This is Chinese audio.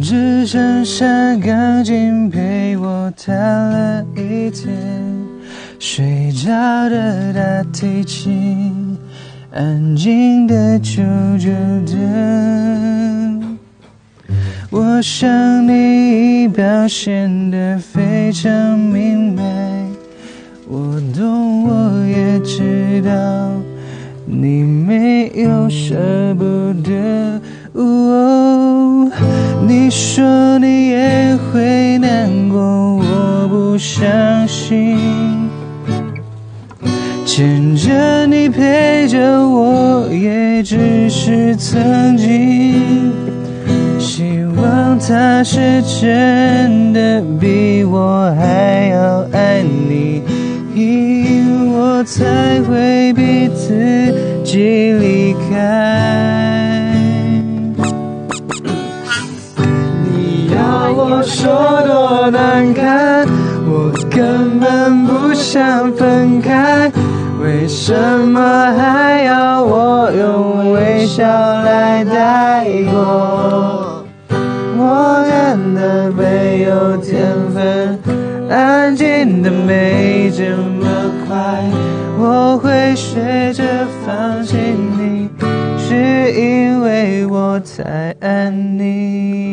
只剩下钢琴陪我弹了一天，睡着的大提琴，安静的久久等。我想你已表现得非常明白，我懂，我也知道你没有舍不得。你说你也会难过，我不相信。牵着你陪着我，也只是曾经。希望他是真的比我还要爱你，我才会逼自己离开。我说多难堪，我根本不想分开，为什么还要我用微笑来带过？我真的没有天分，安静的没这么快。我会学着放弃你，是因为我太爱你。